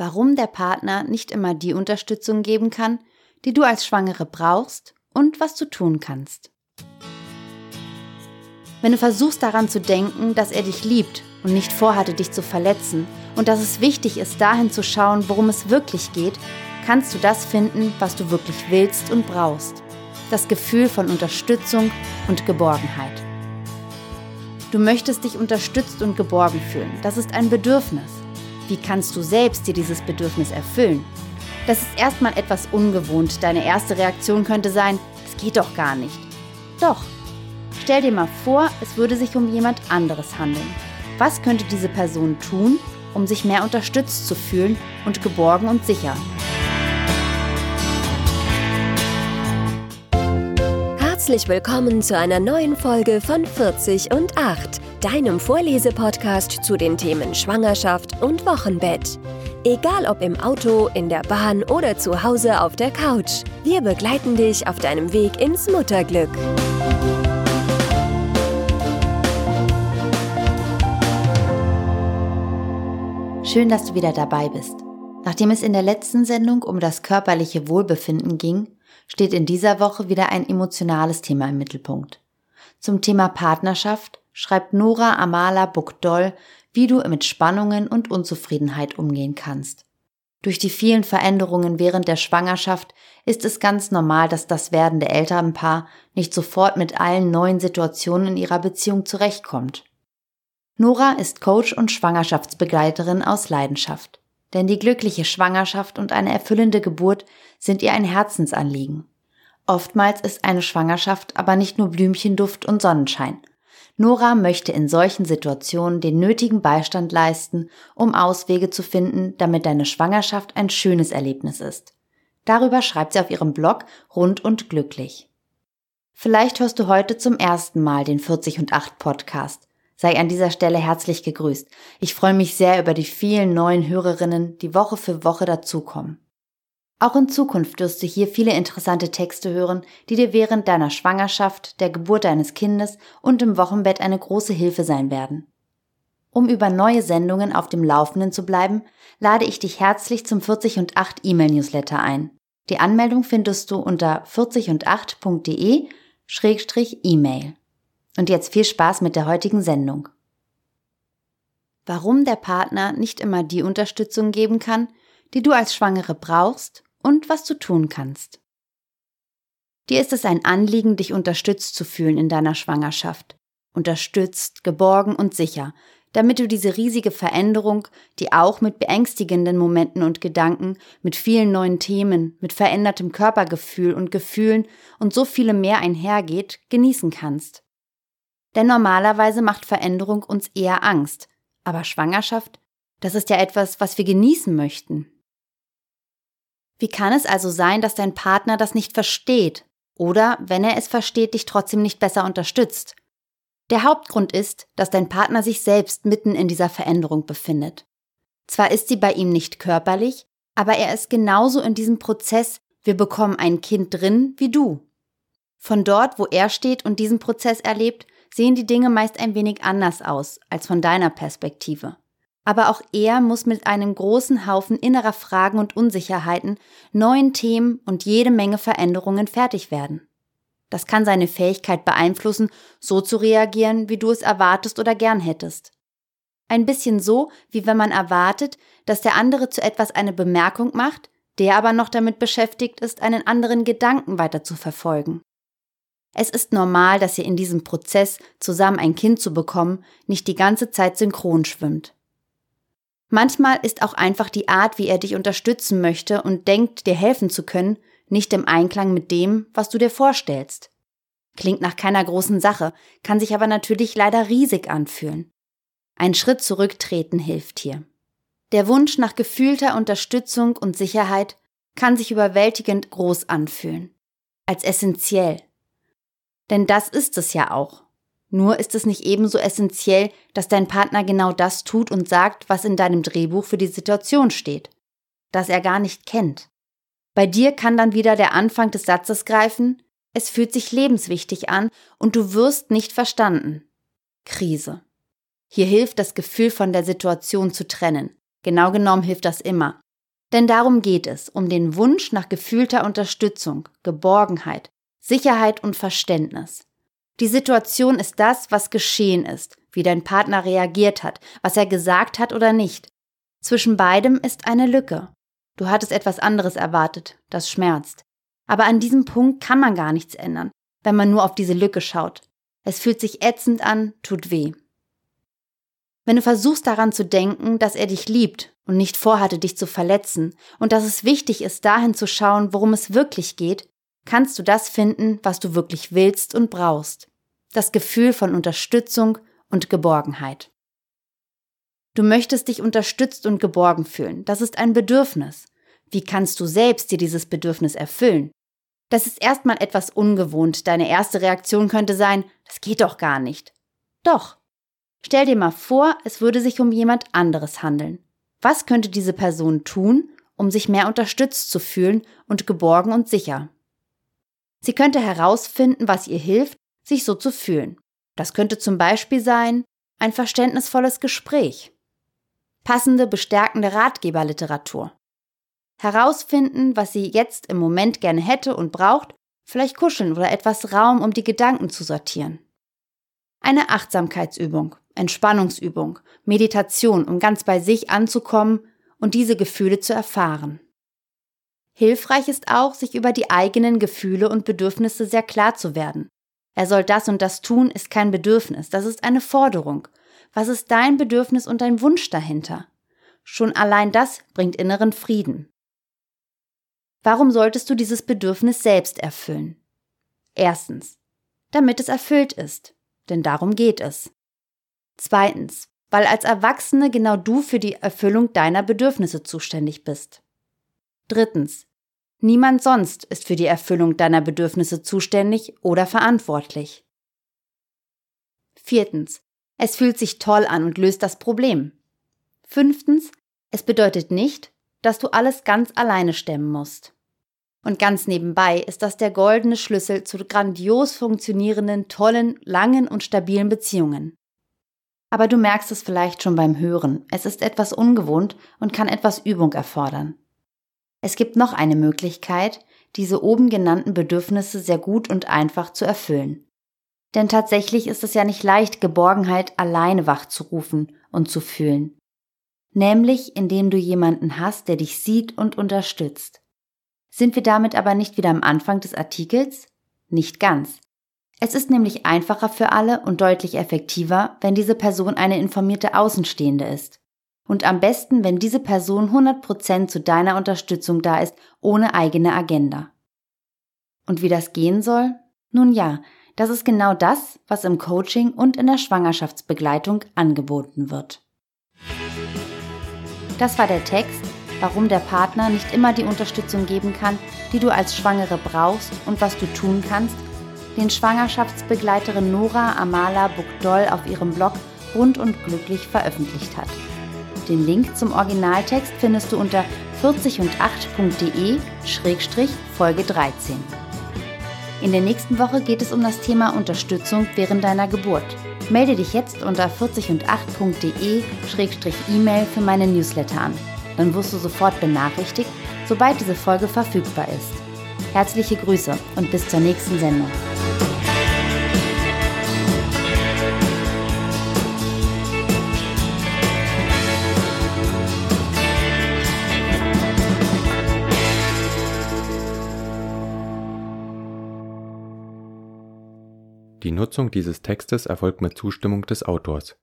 warum der Partner nicht immer die Unterstützung geben kann, die du als Schwangere brauchst und was du tun kannst. Wenn du versuchst daran zu denken, dass er dich liebt und nicht vorhatte, dich zu verletzen und dass es wichtig ist, dahin zu schauen, worum es wirklich geht, kannst du das finden, was du wirklich willst und brauchst. Das Gefühl von Unterstützung und Geborgenheit. Du möchtest dich unterstützt und geborgen fühlen. Das ist ein Bedürfnis. Wie kannst du selbst dir dieses Bedürfnis erfüllen? Das ist erstmal etwas ungewohnt. Deine erste Reaktion könnte sein, es geht doch gar nicht. Doch. Stell dir mal vor, es würde sich um jemand anderes handeln. Was könnte diese Person tun, um sich mehr unterstützt zu fühlen und geborgen und sicher? Herzlich willkommen zu einer neuen Folge von 40 und 8, deinem Vorlesepodcast zu den Themen Schwangerschaft und Wochenbett. Egal ob im Auto, in der Bahn oder zu Hause auf der Couch, wir begleiten dich auf deinem Weg ins Mutterglück. Schön, dass du wieder dabei bist. Nachdem es in der letzten Sendung um das körperliche Wohlbefinden ging, steht in dieser Woche wieder ein emotionales Thema im Mittelpunkt. Zum Thema Partnerschaft schreibt Nora Amala Bukdol, wie du mit Spannungen und Unzufriedenheit umgehen kannst. Durch die vielen Veränderungen während der Schwangerschaft ist es ganz normal, dass das werdende Elternpaar nicht sofort mit allen neuen Situationen in ihrer Beziehung zurechtkommt. Nora ist Coach und Schwangerschaftsbegleiterin aus Leidenschaft. Denn die glückliche Schwangerschaft und eine erfüllende Geburt sind ihr ein Herzensanliegen. Oftmals ist eine Schwangerschaft aber nicht nur Blümchenduft und Sonnenschein. Nora möchte in solchen Situationen den nötigen Beistand leisten, um Auswege zu finden, damit deine Schwangerschaft ein schönes Erlebnis ist. Darüber schreibt sie auf ihrem Blog Rund und Glücklich. Vielleicht hörst du heute zum ersten Mal den 40 und 8 Podcast sei an dieser Stelle herzlich gegrüßt. Ich freue mich sehr über die vielen neuen Hörerinnen, die Woche für Woche dazukommen. Auch in Zukunft wirst du hier viele interessante Texte hören, die dir während deiner Schwangerschaft, der Geburt deines Kindes und im Wochenbett eine große Hilfe sein werden. Um über neue Sendungen auf dem Laufenden zu bleiben, lade ich dich herzlich zum 40 und 8 E-Mail-Newsletter ein. Die Anmeldung findest du unter 40und8.de-E-Mail. Und jetzt viel Spaß mit der heutigen Sendung. Warum der Partner nicht immer die Unterstützung geben kann, die du als Schwangere brauchst und was du tun kannst. Dir ist es ein Anliegen, dich unterstützt zu fühlen in deiner Schwangerschaft. Unterstützt, geborgen und sicher, damit du diese riesige Veränderung, die auch mit beängstigenden Momenten und Gedanken, mit vielen neuen Themen, mit verändertem Körpergefühl und Gefühlen und so viele mehr einhergeht, genießen kannst. Denn normalerweise macht Veränderung uns eher Angst. Aber Schwangerschaft, das ist ja etwas, was wir genießen möchten. Wie kann es also sein, dass dein Partner das nicht versteht oder, wenn er es versteht, dich trotzdem nicht besser unterstützt? Der Hauptgrund ist, dass dein Partner sich selbst mitten in dieser Veränderung befindet. Zwar ist sie bei ihm nicht körperlich, aber er ist genauso in diesem Prozess, wir bekommen ein Kind drin wie du. Von dort, wo er steht und diesen Prozess erlebt, sehen die Dinge meist ein wenig anders aus als von deiner Perspektive. Aber auch er muss mit einem großen Haufen innerer Fragen und Unsicherheiten, neuen Themen und jede Menge Veränderungen fertig werden. Das kann seine Fähigkeit beeinflussen, so zu reagieren, wie du es erwartest oder gern hättest. Ein bisschen so, wie wenn man erwartet, dass der andere zu etwas eine Bemerkung macht, der aber noch damit beschäftigt ist, einen anderen Gedanken weiter zu verfolgen. Es ist normal, dass ihr in diesem Prozess, zusammen ein Kind zu bekommen, nicht die ganze Zeit synchron schwimmt. Manchmal ist auch einfach die Art, wie er dich unterstützen möchte und denkt, dir helfen zu können, nicht im Einklang mit dem, was du dir vorstellst. Klingt nach keiner großen Sache, kann sich aber natürlich leider riesig anfühlen. Ein Schritt zurücktreten hilft hier. Der Wunsch nach gefühlter Unterstützung und Sicherheit kann sich überwältigend groß anfühlen. Als essentiell, denn das ist es ja auch. Nur ist es nicht ebenso essentiell, dass dein Partner genau das tut und sagt, was in deinem Drehbuch für die Situation steht, das er gar nicht kennt. Bei dir kann dann wieder der Anfang des Satzes greifen, es fühlt sich lebenswichtig an und du wirst nicht verstanden. Krise. Hier hilft das Gefühl von der Situation zu trennen. Genau genommen hilft das immer. Denn darum geht es, um den Wunsch nach gefühlter Unterstützung, Geborgenheit, Sicherheit und Verständnis. Die Situation ist das, was geschehen ist, wie dein Partner reagiert hat, was er gesagt hat oder nicht. Zwischen beidem ist eine Lücke. Du hattest etwas anderes erwartet, das schmerzt. Aber an diesem Punkt kann man gar nichts ändern, wenn man nur auf diese Lücke schaut. Es fühlt sich ätzend an, tut weh. Wenn du versuchst daran zu denken, dass er dich liebt und nicht vorhatte, dich zu verletzen, und dass es wichtig ist, dahin zu schauen, worum es wirklich geht, kannst du das finden, was du wirklich willst und brauchst. Das Gefühl von Unterstützung und Geborgenheit. Du möchtest dich unterstützt und geborgen fühlen. Das ist ein Bedürfnis. Wie kannst du selbst dir dieses Bedürfnis erfüllen? Das ist erstmal etwas ungewohnt. Deine erste Reaktion könnte sein, das geht doch gar nicht. Doch. Stell dir mal vor, es würde sich um jemand anderes handeln. Was könnte diese Person tun, um sich mehr unterstützt zu fühlen und geborgen und sicher? Sie könnte herausfinden, was ihr hilft, sich so zu fühlen. Das könnte zum Beispiel sein ein verständnisvolles Gespräch, passende, bestärkende Ratgeberliteratur, herausfinden, was sie jetzt im Moment gerne hätte und braucht, vielleicht kuscheln oder etwas Raum, um die Gedanken zu sortieren. Eine Achtsamkeitsübung, Entspannungsübung, Meditation, um ganz bei sich anzukommen und diese Gefühle zu erfahren. Hilfreich ist auch, sich über die eigenen Gefühle und Bedürfnisse sehr klar zu werden. Er soll das und das tun, ist kein Bedürfnis, das ist eine Forderung. Was ist dein Bedürfnis und dein Wunsch dahinter? Schon allein das bringt inneren Frieden. Warum solltest du dieses Bedürfnis selbst erfüllen? Erstens, damit es erfüllt ist, denn darum geht es. Zweitens, weil als Erwachsene genau du für die Erfüllung deiner Bedürfnisse zuständig bist. Drittens, niemand sonst ist für die Erfüllung deiner Bedürfnisse zuständig oder verantwortlich. Viertens, es fühlt sich toll an und löst das Problem. Fünftens, es bedeutet nicht, dass du alles ganz alleine stemmen musst. Und ganz nebenbei ist das der goldene Schlüssel zu grandios funktionierenden, tollen, langen und stabilen Beziehungen. Aber du merkst es vielleicht schon beim Hören. Es ist etwas ungewohnt und kann etwas Übung erfordern. Es gibt noch eine Möglichkeit, diese oben genannten Bedürfnisse sehr gut und einfach zu erfüllen. Denn tatsächlich ist es ja nicht leicht, Geborgenheit alleine wachzurufen und zu fühlen. Nämlich indem du jemanden hast, der dich sieht und unterstützt. Sind wir damit aber nicht wieder am Anfang des Artikels? Nicht ganz. Es ist nämlich einfacher für alle und deutlich effektiver, wenn diese Person eine informierte Außenstehende ist. Und am besten, wenn diese Person 100% zu deiner Unterstützung da ist, ohne eigene Agenda. Und wie das gehen soll? Nun ja, das ist genau das, was im Coaching und in der Schwangerschaftsbegleitung angeboten wird. Das war der Text, warum der Partner nicht immer die Unterstützung geben kann, die du als Schwangere brauchst und was du tun kannst, den Schwangerschaftsbegleiterin Nora Amala Bukdol auf ihrem Blog Rund und Glücklich veröffentlicht hat. Den Link zum Originaltext findest du unter 40und8.de-Folge 13. In der nächsten Woche geht es um das Thema Unterstützung während deiner Geburt. Melde dich jetzt unter 40und8.de-E-Mail für meine Newsletter an. Dann wirst du sofort benachrichtigt, sobald diese Folge verfügbar ist. Herzliche Grüße und bis zur nächsten Sendung. Die Nutzung dieses Textes erfolgt mit Zustimmung des Autors